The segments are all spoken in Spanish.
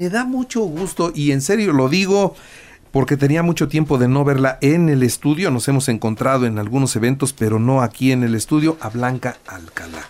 Me da mucho gusto y en serio lo digo porque tenía mucho tiempo de no verla en el estudio. Nos hemos encontrado en algunos eventos, pero no aquí en el estudio, a Blanca Alcalá.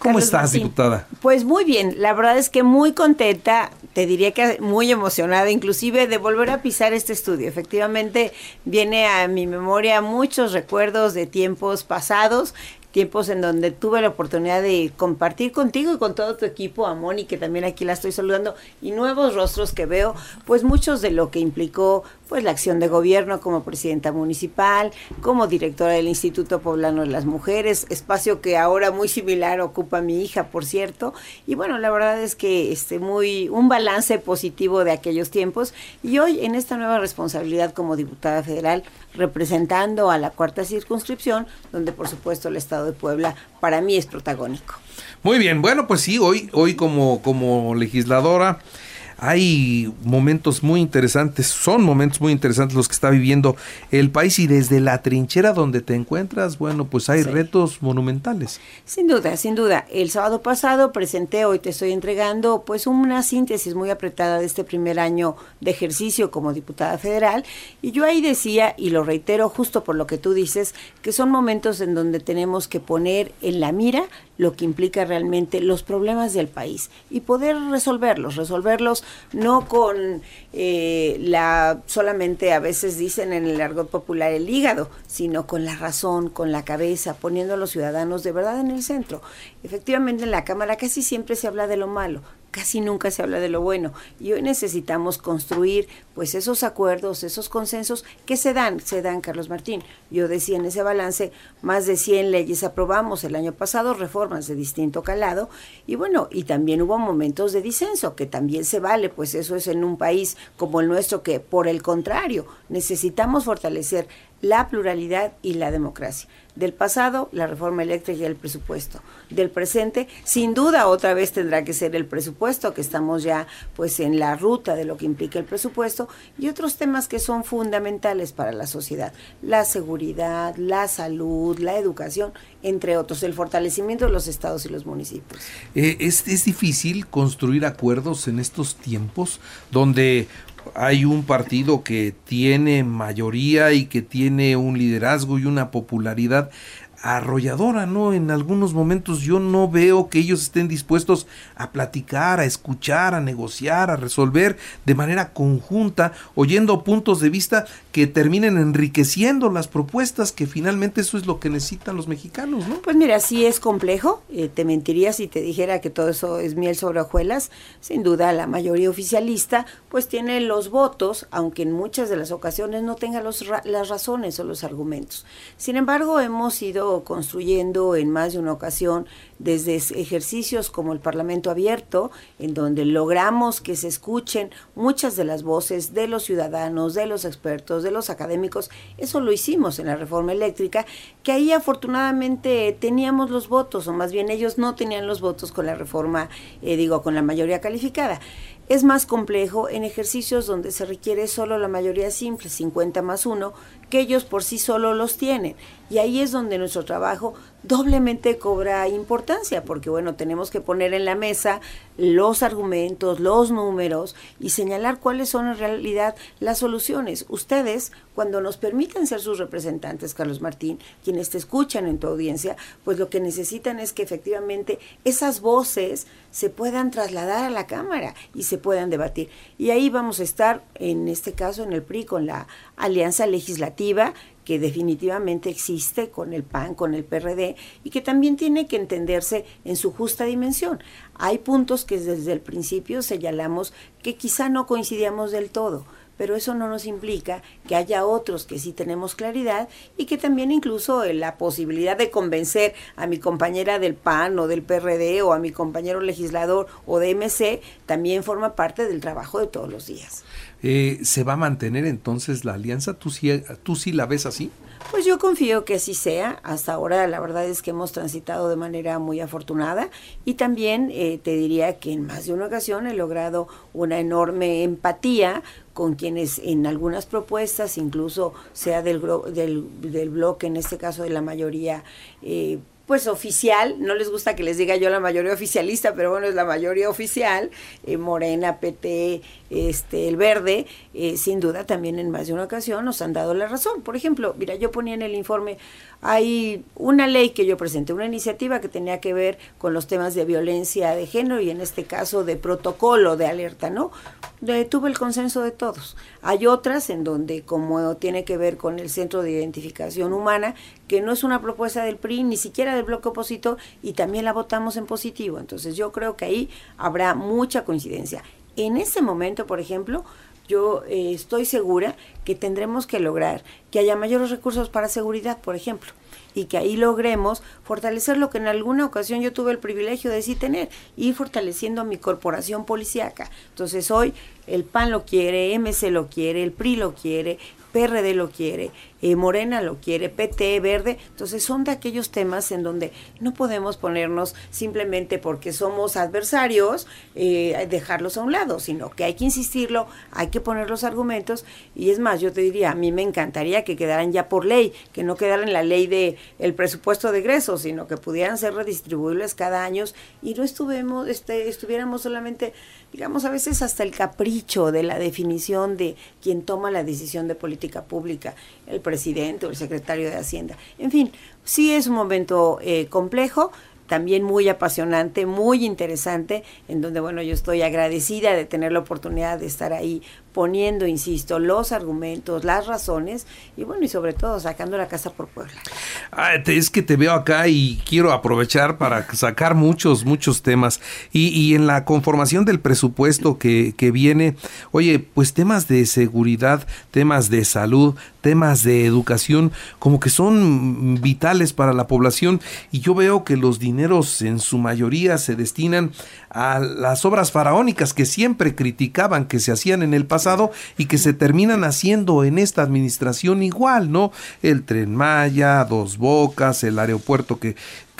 ¿Cómo estás, diputada? Pues muy bien, la verdad es que muy contenta, te diría que muy emocionada, inclusive de volver a pisar este estudio. Efectivamente, viene a mi memoria muchos recuerdos de tiempos pasados tiempos en donde tuve la oportunidad de compartir contigo y con todo tu equipo, a Moni, que también aquí la estoy saludando, y nuevos rostros que veo, pues muchos de lo que implicó pues la acción de gobierno como presidenta municipal, como directora del Instituto Poblano de las Mujeres, espacio que ahora muy similar ocupa mi hija, por cierto, y bueno, la verdad es que este muy un balance positivo de aquellos tiempos y hoy en esta nueva responsabilidad como diputada federal representando a la cuarta circunscripción, donde por supuesto el estado de Puebla para mí es protagónico. Muy bien, bueno, pues sí, hoy hoy como como legisladora hay momentos muy interesantes, son momentos muy interesantes los que está viviendo el país y desde la trinchera donde te encuentras, bueno, pues hay retos monumentales. Sin duda, sin duda. El sábado pasado presenté, hoy te estoy entregando pues una síntesis muy apretada de este primer año de ejercicio como diputada federal y yo ahí decía, y lo reitero justo por lo que tú dices, que son momentos en donde tenemos que poner en la mira lo que implica realmente los problemas del país y poder resolverlos, resolverlos no con eh, la solamente a veces dicen en el argot popular el hígado, sino con la razón, con la cabeza, poniendo a los ciudadanos de verdad en el centro. Efectivamente en la Cámara casi siempre se habla de lo malo, casi nunca se habla de lo bueno y hoy necesitamos construir pues esos acuerdos, esos consensos que se dan, se dan Carlos Martín. Yo decía en ese balance, más de 100 leyes aprobamos el año pasado, reformas de distinto calado y bueno, y también hubo momentos de disenso, que también se vale, pues eso es en un país como el nuestro que por el contrario, necesitamos fortalecer la pluralidad y la democracia. Del pasado, la reforma eléctrica y el presupuesto. Del presente, sin duda otra vez tendrá que ser el presupuesto, que estamos ya pues en la ruta de lo que implica el presupuesto, y otros temas que son fundamentales para la sociedad. La seguridad, la salud, la educación, entre otros, el fortalecimiento de los estados y los municipios. Eh, es, es difícil construir acuerdos en estos tiempos donde hay un partido que tiene mayoría y que tiene un liderazgo y una popularidad arrolladora, ¿no? En algunos momentos yo no veo que ellos estén dispuestos a platicar, a escuchar, a negociar, a resolver de manera conjunta, oyendo puntos de vista que terminen enriqueciendo las propuestas, que finalmente eso es lo que necesitan los mexicanos, ¿no? Pues mira, sí es complejo, eh, te mentiría si te dijera que todo eso es miel sobre hojuelas, sin duda la mayoría oficialista pues tiene los votos, aunque en muchas de las ocasiones no tenga los las razones o los argumentos. Sin embargo, hemos construyendo en más de una ocasión desde ejercicios como el Parlamento Abierto, en donde logramos que se escuchen muchas de las voces de los ciudadanos, de los expertos, de los académicos. Eso lo hicimos en la reforma eléctrica, que ahí afortunadamente teníamos los votos, o más bien ellos no tenían los votos con la reforma, eh, digo, con la mayoría calificada. Es más complejo en ejercicios donde se requiere solo la mayoría simple, 50 más 1, que ellos por sí solo los tienen. Y ahí es donde nuestro trabajo doblemente cobra importancia, porque bueno, tenemos que poner en la mesa los argumentos, los números y señalar cuáles son en realidad las soluciones. Ustedes, cuando nos permiten ser sus representantes, Carlos Martín, quienes te escuchan en tu audiencia, pues lo que necesitan es que efectivamente esas voces se puedan trasladar a la Cámara y se puedan debatir. Y ahí vamos a estar, en este caso, en el PRI, con la alianza legislativa que definitivamente existe con el PAN, con el PRD, y que también tiene que entenderse en su justa dimensión. Hay puntos que desde el principio señalamos que quizá no coincidíamos del todo, pero eso no nos implica que haya otros que sí tenemos claridad y que también incluso la posibilidad de convencer a mi compañera del PAN o del PRD o a mi compañero legislador o de MC también forma parte del trabajo de todos los días. Eh, ¿Se va a mantener entonces la alianza? ¿Tú sí, ¿Tú sí la ves así? Pues yo confío que así sea. Hasta ahora la verdad es que hemos transitado de manera muy afortunada y también eh, te diría que en más de una ocasión he logrado una enorme empatía con quienes en algunas propuestas, incluso sea del, del, del bloque, en este caso de la mayoría, eh, pues oficial, no les gusta que les diga yo la mayoría oficialista, pero bueno, es la mayoría oficial, eh, Morena, PT, este, el verde, eh, sin duda también en más de una ocasión nos han dado la razón. Por ejemplo, mira, yo ponía en el informe, hay una ley que yo presenté, una iniciativa que tenía que ver con los temas de violencia de género y en este caso de protocolo de alerta, ¿no? Tuve el consenso de todos. Hay otras en donde, como tiene que ver con el Centro de Identificación Humana, que no es una propuesta del PRI, ni siquiera del bloque opositor, y también la votamos en positivo. Entonces yo creo que ahí habrá mucha coincidencia. En ese momento, por ejemplo, yo eh, estoy segura que tendremos que lograr que haya mayores recursos para seguridad, por ejemplo y que ahí logremos fortalecer lo que en alguna ocasión yo tuve el privilegio de sí tener, ir fortaleciendo mi corporación policíaca. Entonces hoy el PAN lo quiere, MC lo quiere, el PRI lo quiere, PRD lo quiere, eh, Morena lo quiere, PT, Verde. Entonces son de aquellos temas en donde no podemos ponernos simplemente porque somos adversarios, eh, dejarlos a un lado, sino que hay que insistirlo, hay que poner los argumentos. Y es más, yo te diría, a mí me encantaría que quedaran ya por ley, que no quedaran en la ley de presupuesto de egresos, sino que pudieran ser redistribuibles cada año y no estuvemos, este, estuviéramos solamente, digamos, a veces hasta el capricho de la definición de quien toma la decisión de política pública, el presidente o el secretario de Hacienda. En fin, sí es un momento eh, complejo, también muy apasionante, muy interesante, en donde, bueno, yo estoy agradecida de tener la oportunidad de estar ahí poniendo, insisto, los argumentos, las razones y bueno, y sobre todo sacando la casa por Puebla. Ah, es que te veo acá y quiero aprovechar para sacar muchos, muchos temas. Y, y en la conformación del presupuesto que, que viene, oye, pues temas de seguridad, temas de salud, temas de educación, como que son vitales para la población. Y yo veo que los dineros en su mayoría se destinan a las obras faraónicas que siempre criticaban que se hacían en el pasado y que se terminan haciendo en esta administración igual, ¿no? El tren Maya, Dos Bocas, el aeropuerto que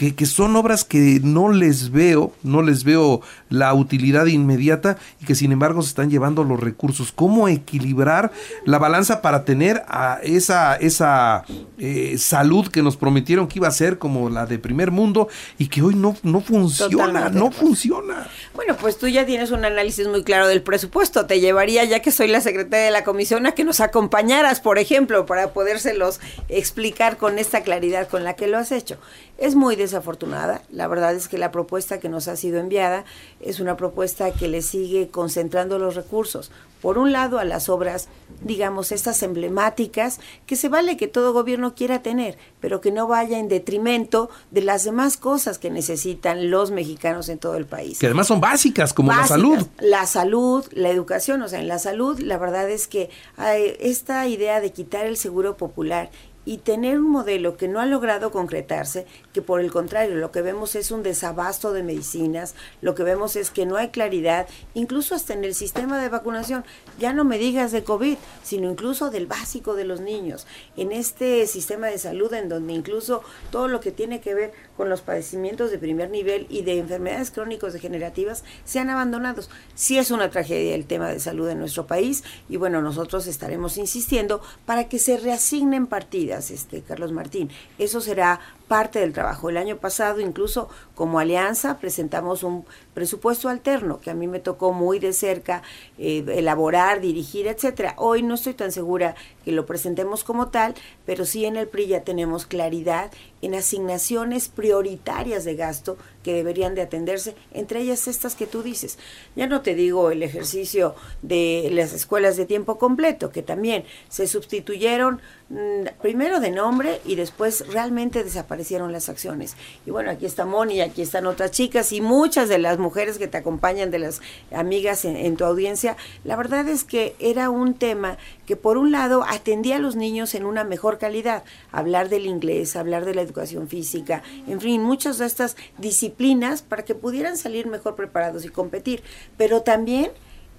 que, son obras que no les veo, no les veo la utilidad inmediata y que sin embargo se están llevando los recursos. ¿Cómo equilibrar la balanza para tener a esa, esa eh, salud que nos prometieron que iba a ser como la de primer mundo y que hoy no, no funciona, no funciona? Bueno, pues tú ya tienes un análisis muy claro del presupuesto. Te llevaría, ya que soy la secretaria de la comisión, a que nos acompañaras, por ejemplo, para podérselos explicar con esta claridad con la que lo has hecho. Es muy desafortunada. La verdad es que la propuesta que nos ha sido enviada es una propuesta que le sigue concentrando los recursos. Por un lado, a las obras, digamos, estas emblemáticas, que se vale que todo gobierno quiera tener, pero que no vaya en detrimento de las demás cosas que necesitan los mexicanos en todo el país. Que además son básicas, como la salud. La salud, la educación, o sea, en la salud, la verdad es que hay esta idea de quitar el seguro popular y tener un modelo que no ha logrado concretarse, que por el contrario lo que vemos es un desabasto de medicinas, lo que vemos es que no hay claridad, incluso hasta en el sistema de vacunación, ya no me digas de COVID, sino incluso del básico de los niños, en este sistema de salud en donde incluso todo lo que tiene que ver con los padecimientos de primer nivel y de enfermedades crónicos degenerativas sean abandonados. Sí es una tragedia el tema de salud en nuestro país y bueno, nosotros estaremos insistiendo para que se reasignen partidas, este Carlos Martín. Eso será parte del trabajo. El año pasado, incluso como alianza, presentamos un presupuesto alterno que a mí me tocó muy de cerca eh, elaborar, dirigir, etcétera. Hoy no estoy tan segura que lo presentemos como tal, pero sí en el PRI ya tenemos claridad en asignaciones prioritarias de gasto que deberían de atenderse, entre ellas estas que tú dices. Ya no te digo el ejercicio de las escuelas de tiempo completo, que también se sustituyeron mm, primero de nombre y después realmente desaparecieron las acciones. Y bueno, aquí está Moni, aquí están otras chicas y muchas de las mujeres que te acompañan, de las amigas en, en tu audiencia. La verdad es que era un tema que por un lado atendía a los niños en una mejor calidad, hablar del inglés, hablar de la educación física, en fin, muchas de estas disciplinas para que pudieran salir mejor preparados y competir, pero también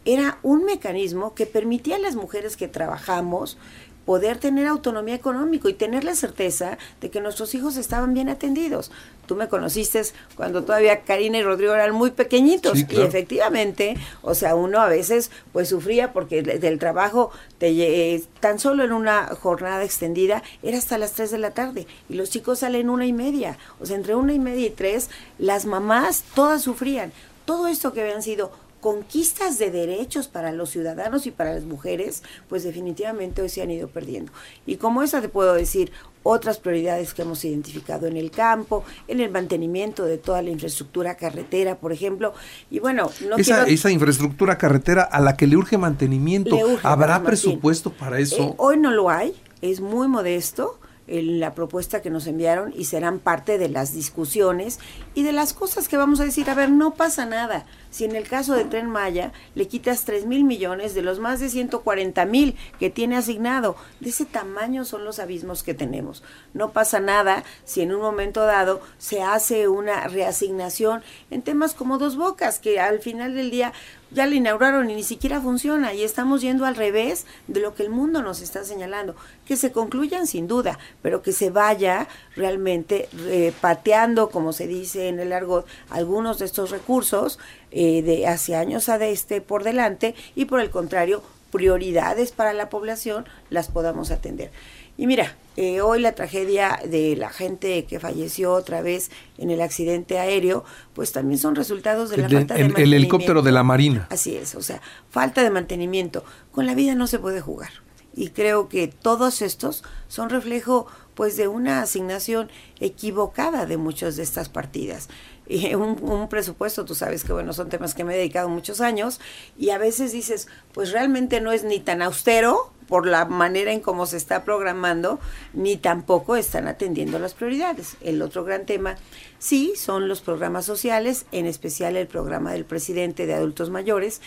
era un mecanismo que permitía a las mujeres que trabajamos poder tener autonomía económica y tener la certeza de que nuestros hijos estaban bien atendidos. Tú me conociste cuando todavía Karina y Rodrigo eran muy pequeñitos y efectivamente, o sea, uno a veces pues sufría porque del trabajo te, tan solo en una jornada extendida era hasta las 3 de la tarde y los chicos salen una y media, o sea, entre una y media y tres, las mamás todas sufrían. Todo esto que habían sido conquistas de derechos para los ciudadanos y para las mujeres, pues definitivamente hoy se han ido perdiendo. Y como esa te puedo decir otras prioridades que hemos identificado en el campo, en el mantenimiento de toda la infraestructura carretera, por ejemplo. Y bueno, no esa, esa infraestructura carretera a la que le urge mantenimiento, ¿habrá presupuesto para eso? Eh, hoy no lo hay, es muy modesto la propuesta que nos enviaron y serán parte de las discusiones y de las cosas que vamos a decir, a ver, no pasa nada. Si en el caso de Tren Maya le quitas 3 mil millones de los más de 140 mil que tiene asignado, de ese tamaño son los abismos que tenemos. No pasa nada si en un momento dado se hace una reasignación en temas como dos bocas, que al final del día ya le inauguraron y ni siquiera funciona y estamos yendo al revés de lo que el mundo nos está señalando. Que se concluyan sin duda, pero que se vaya realmente eh, pateando, como se dice en el argot, algunos de estos recursos eh, de hace años a de este por delante y por el contrario, prioridades para la población las podamos atender. Y mira, eh, hoy la tragedia de la gente que falleció otra vez en el accidente aéreo, pues también son resultados de la falta de mantenimiento. El helicóptero de la Marina. Así es, o sea, falta de mantenimiento. Con la vida no se puede jugar. Y creo que todos estos son reflejo pues de una asignación equivocada de muchas de estas partidas. Y un, un, presupuesto, tú sabes que bueno, son temas que me he dedicado muchos años y a veces dices, pues realmente no es ni tan austero por la manera en cómo se está programando, ni tampoco están atendiendo las prioridades. El otro gran tema, sí, son los programas sociales, en especial el programa del presidente de adultos mayores,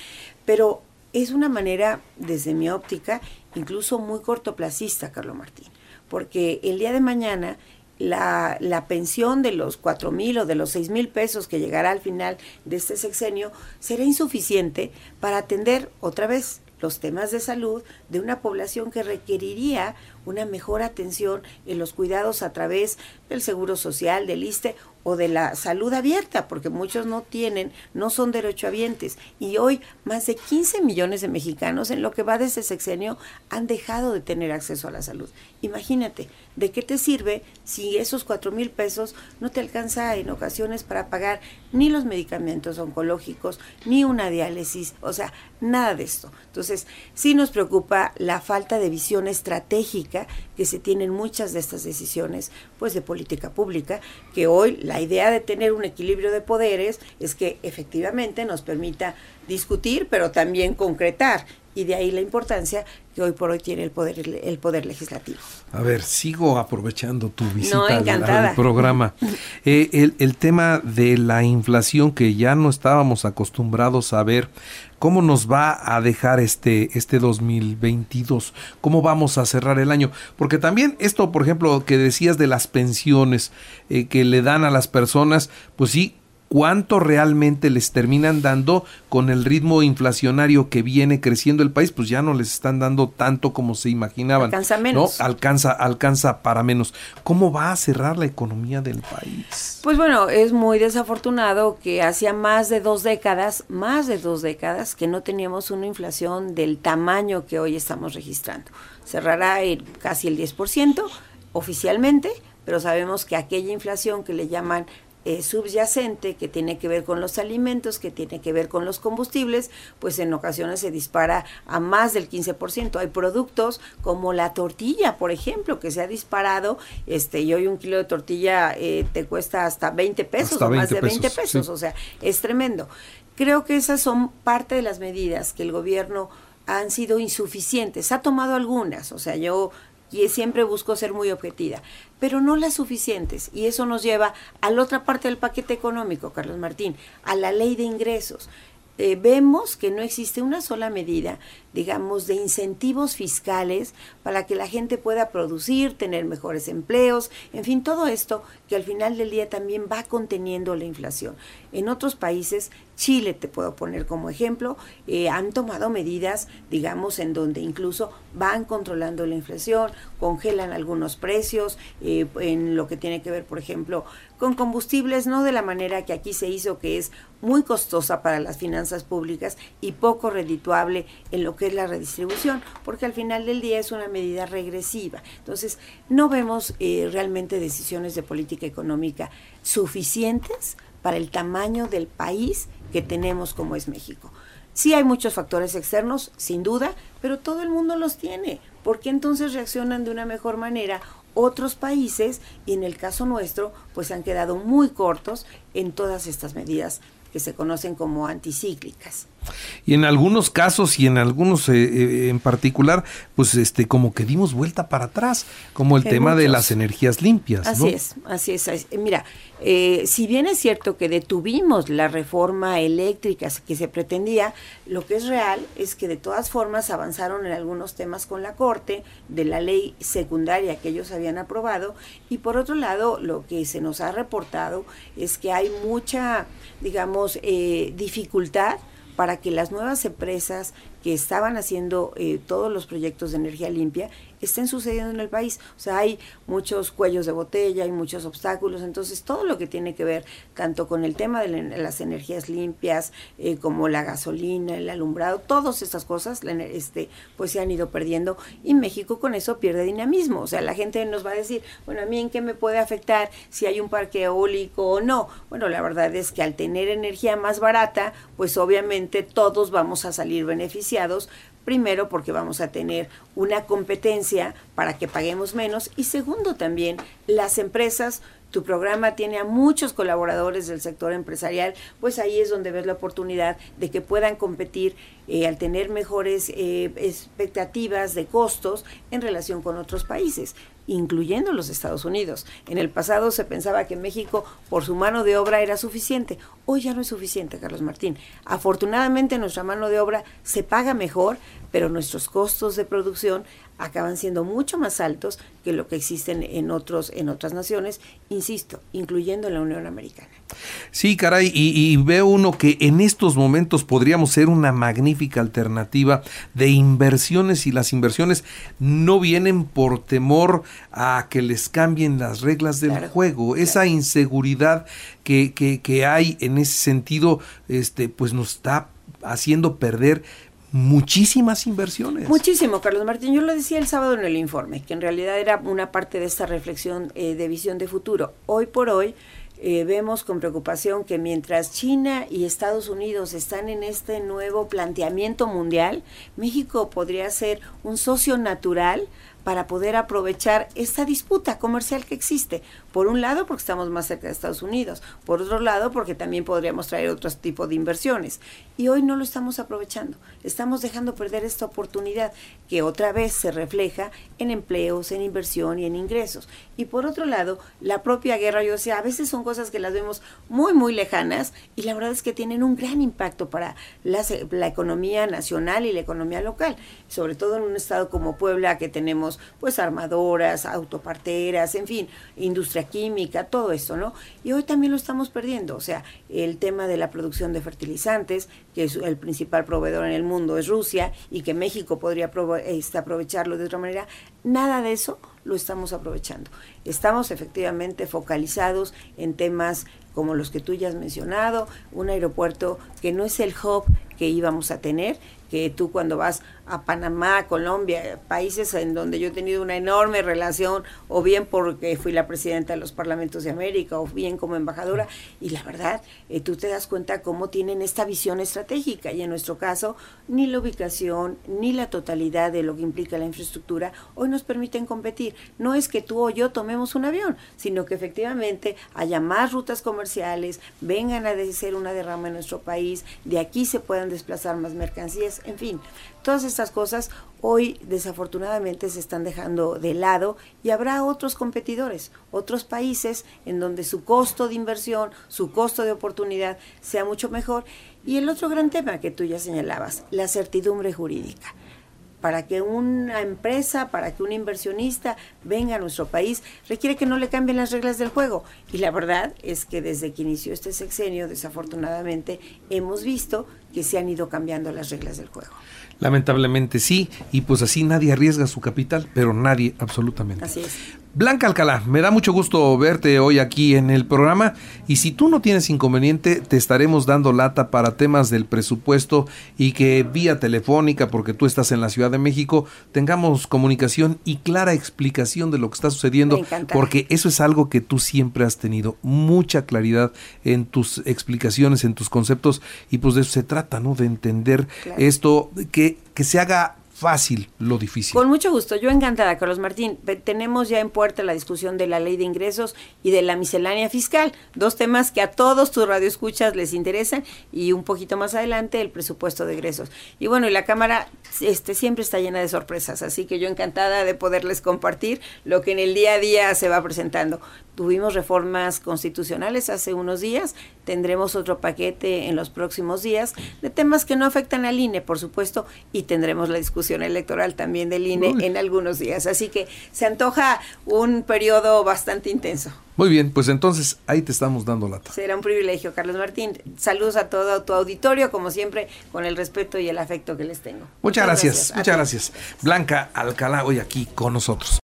pero es una manera, desde mi óptica, incluso muy cortoplacista, Carlos Martín, porque el día de mañana la, pensión de los cuatro mil o de los seis mil pesos que llegará al final de este sexenio será insuficiente para atender otra vez los temas de salud de una población que requeriría una mejor atención en los cuidados a través del seguro social, del ISTE o de la salud abierta, porque muchos no tienen, no son derechohabientes. Y hoy más de 15 millones de mexicanos en lo que va de ese sexenio han dejado de tener acceso a la salud. Imagínate, ¿de qué te sirve si esos cuatro mil pesos no te alcanza en ocasiones para pagar ni los medicamentos oncológicos, ni una diálisis? O sea, nada de esto. Entonces, sí nos preocupa la falta de visión estratégica que se tienen muchas de estas decisiones, pues de política pública, que hoy la idea de tener un equilibrio de poderes es que efectivamente nos permita discutir, pero también concretar. Y de ahí la importancia que hoy por hoy tiene el poder el poder legislativo. A ver, sigo aprovechando tu visita al, programa. Eh, el, el tema de la inflación que ya no estábamos acostumbrados a ver, ¿cómo nos va a dejar este, este 2022? ¿Cómo vamos a cerrar el año? Porque también esto, por ejemplo, que decías de las pensiones eh, que le dan a las personas, pues sí, cuánto realmente les terminan dando con el ritmo inflacionario que viene creciendo el país, pues ya no les están dando tanto como se imaginaban. Alcanza menos. ¿no? Alcanza, alcanza para menos. ¿Cómo va a cerrar la economía del país? Pues bueno, es muy desafortunado que hacía más de dos décadas, más de dos décadas, que no teníamos una inflación del tamaño que hoy estamos registrando. Cerrará el, casi el 10% oficialmente, pero sabemos que aquella inflación que le llaman eh, subyacente que tiene que ver con los alimentos, que tiene que ver con los combustibles, pues en ocasiones se dispara a más del 15%. Hay productos como la tortilla, por ejemplo, que se ha disparado, este, y hoy un kilo de tortilla eh, te cuesta hasta 20 pesos, o más de 20 pesos, o sea, es tremendo. Creo que esas son parte de las medidas que el gobierno han sido insuficientes. Ha tomado algunas, o sea, yo y siempre busco ser muy objetiva, pero no las suficientes. Y eso nos lleva a la otra parte del paquete económico, Carlos Martín, a la ley de ingresos. Eh, vemos que no existe una sola medida, digamos, de incentivos fiscales para que la gente pueda producir, tener mejores empleos, en fin, todo esto que al final del día también va conteniendo la inflación. En otros países Chile, te puedo poner como ejemplo, eh, han tomado medidas, digamos, en donde incluso van controlando la inflación, congelan algunos precios, eh, en lo que tiene que ver, por ejemplo, con combustibles, no de la manera que aquí se hizo, que es muy costosa para las finanzas públicas y poco redituable en lo que es la redistribución, porque al final del día es una medida regresiva. Entonces, no vemos eh, realmente decisiones de política económica suficientes para el tamaño del país que tenemos como es México. Sí hay muchos factores externos, sin duda, pero todo el mundo los tiene. ¿Por qué entonces reaccionan de una mejor manera otros países y en el caso nuestro pues han quedado muy cortos en todas estas medidas que se conocen como anticíclicas? Y en algunos casos y en algunos eh, eh, en particular, pues este como que dimos vuelta para atrás, como el tema de las energías limpias. Así es, así es. Mira, eh, si bien es cierto que detuvimos la reforma eléctrica que se pretendía, lo que es real es que de todas formas avanzaron en algunos temas con la Corte de la ley secundaria que ellos habían aprobado y por otro lado lo que se nos ha reportado es que hay mucha, digamos, dificultad para que las nuevas empresas que estaban haciendo eh, todos los proyectos de energía limpia estén sucediendo en el país. O sea, hay muchos cuellos de botella, hay muchos obstáculos, entonces todo lo que tiene que ver tanto con el tema de las energías limpias, eh, como la gasolina, el alumbrado, todas estas cosas, este, pues se han ido perdiendo y México con eso pierde dinamismo. O sea, la gente nos va a decir, bueno, a mí en qué me puede afectar si hay un parque eólico o no. Bueno, la verdad es que al tener energía más barata, pues obviamente todos vamos a salir beneficiados Primero porque vamos a tener una competencia para que paguemos menos y segundo también las empresas tu programa tiene a muchos colaboradores del sector empresarial, pues ahí es donde ves la oportunidad de que puedan competir eh, al tener mejores eh, expectativas de costos en relación con otros países incluyendo los Estados Unidos. En el pasado se pensaba que México por su mano de obra era suficiente. Hoy ya no es suficiente, Carlos Martín. Afortunadamente nuestra mano de obra se paga mejor, pero nuestros costos de producción acaban siendo mucho más altos que lo que existen en otros en otras naciones, insisto, incluyendo la Unión Americana. Sí, caray, y, veo uno que en estos momentos podríamos ser una magnífica alternativa de inversiones y las inversiones no vienen por temor a que les cambien las reglas del juego. Esa inseguridad que, que, que hay en ese sentido, este, pues nos está haciendo perder muchísimas inversiones. Muchísimo, Carlos Martín. Yo lo decía el sábado en el informe, que en realidad era una parte de esta reflexión eh, de visión de futuro. Hoy por hoy eh, vemos con preocupación que mientras China y Estados Unidos están en este nuevo planteamiento mundial, México podría ser un socio natural para poder aprovechar esta disputa comercial que existe. Por un lado, porque estamos más cerca de Estados Unidos. Por otro lado, porque también podríamos traer otro tipo de inversiones. Y hoy no lo estamos aprovechando. Estamos dejando perder esta oportunidad que otra vez se refleja en empleos, en inversión y en ingresos. Y por otro lado, la propia guerra, yo decía, a veces son cosas que las vemos muy, muy lejanas y la verdad es que tienen un gran impacto para la, la economía nacional y la economía local. Sobre todo en un estado como Puebla, que tenemos pues armadoras, autoparteras, en fin, industria química, todo esto, ¿no? Y hoy también lo estamos perdiendo, o sea, el tema de la producción de fertilizantes, que es el principal proveedor en el mundo es Rusia y que México podría este, aprovecharlo de otra manera, nada de eso lo estamos aprovechando. Estamos efectivamente focalizados en temas como los que tú ya has mencionado, un aeropuerto que no es el hub que íbamos a tener, que tú cuando vas a Panamá, Colombia, países en donde yo he tenido una enorme relación, o bien porque fui la presidenta de los parlamentos de América, o bien como embajadora, y la verdad, eh, tú te das cuenta cómo tienen esta visión estratégica, y en nuestro caso, ni la ubicación, ni la totalidad de lo que implica la infraestructura, hoy nos permiten competir. No es que tú o yo tomemos un avión, sino que efectivamente haya más rutas comerciales, vengan a ser una derrama en nuestro país, de aquí se puedan desplazar más mercancías, en fin, todas estas cosas hoy desafortunadamente se están dejando de lado y habrá otros competidores, otros países en donde su costo de inversión, su costo de oportunidad sea mucho mejor. Y el otro gran tema que tú ya señalabas, la certidumbre jurídica. Para que una empresa, para que un inversionista venga a nuestro país, requiere que no le cambien las reglas del juego. Y la verdad es que desde que inició este sexenio, desafortunadamente, hemos visto que se han ido cambiando las reglas del juego. Lamentablemente sí, y pues así nadie arriesga su capital, pero nadie absolutamente. Así es. Blanca Alcalá, me da mucho gusto verte hoy aquí en el programa y si tú no tienes inconveniente te estaremos dando lata para temas del presupuesto y que vía telefónica, porque tú estás en la Ciudad de México, tengamos comunicación y clara explicación de lo que está sucediendo, porque eso es algo que tú siempre has tenido mucha claridad en tus explicaciones, en tus conceptos y pues de eso se trata, ¿no? De entender esto, que, que se haga fácil lo difícil. Con mucho gusto, yo encantada, Carlos Martín. Tenemos ya en puerta la discusión de la ley de ingresos y de la miscelánea fiscal, dos temas que a todos tus radioescuchas les interesan y un poquito más adelante el presupuesto de ingresos. Y bueno, y la Cámara este, siempre está llena de sorpresas, así que yo encantada de poderles compartir lo que en el día a día se va presentando. Tuvimos reformas constitucionales hace unos días, tendremos otro paquete en los próximos días de temas que no afectan al INE, por supuesto, y tendremos la discusión electoral también del INE en algunos días. Así que se antoja un periodo bastante intenso. Muy bien, pues entonces ahí te estamos dando lata. Será un privilegio, Carlos Martín. Saludos a todo tu auditorio, como siempre, con el respeto y el afecto que les tengo. Muchas, gracias, muchas gracias. Blanca Alcalá hoy aquí con nosotros.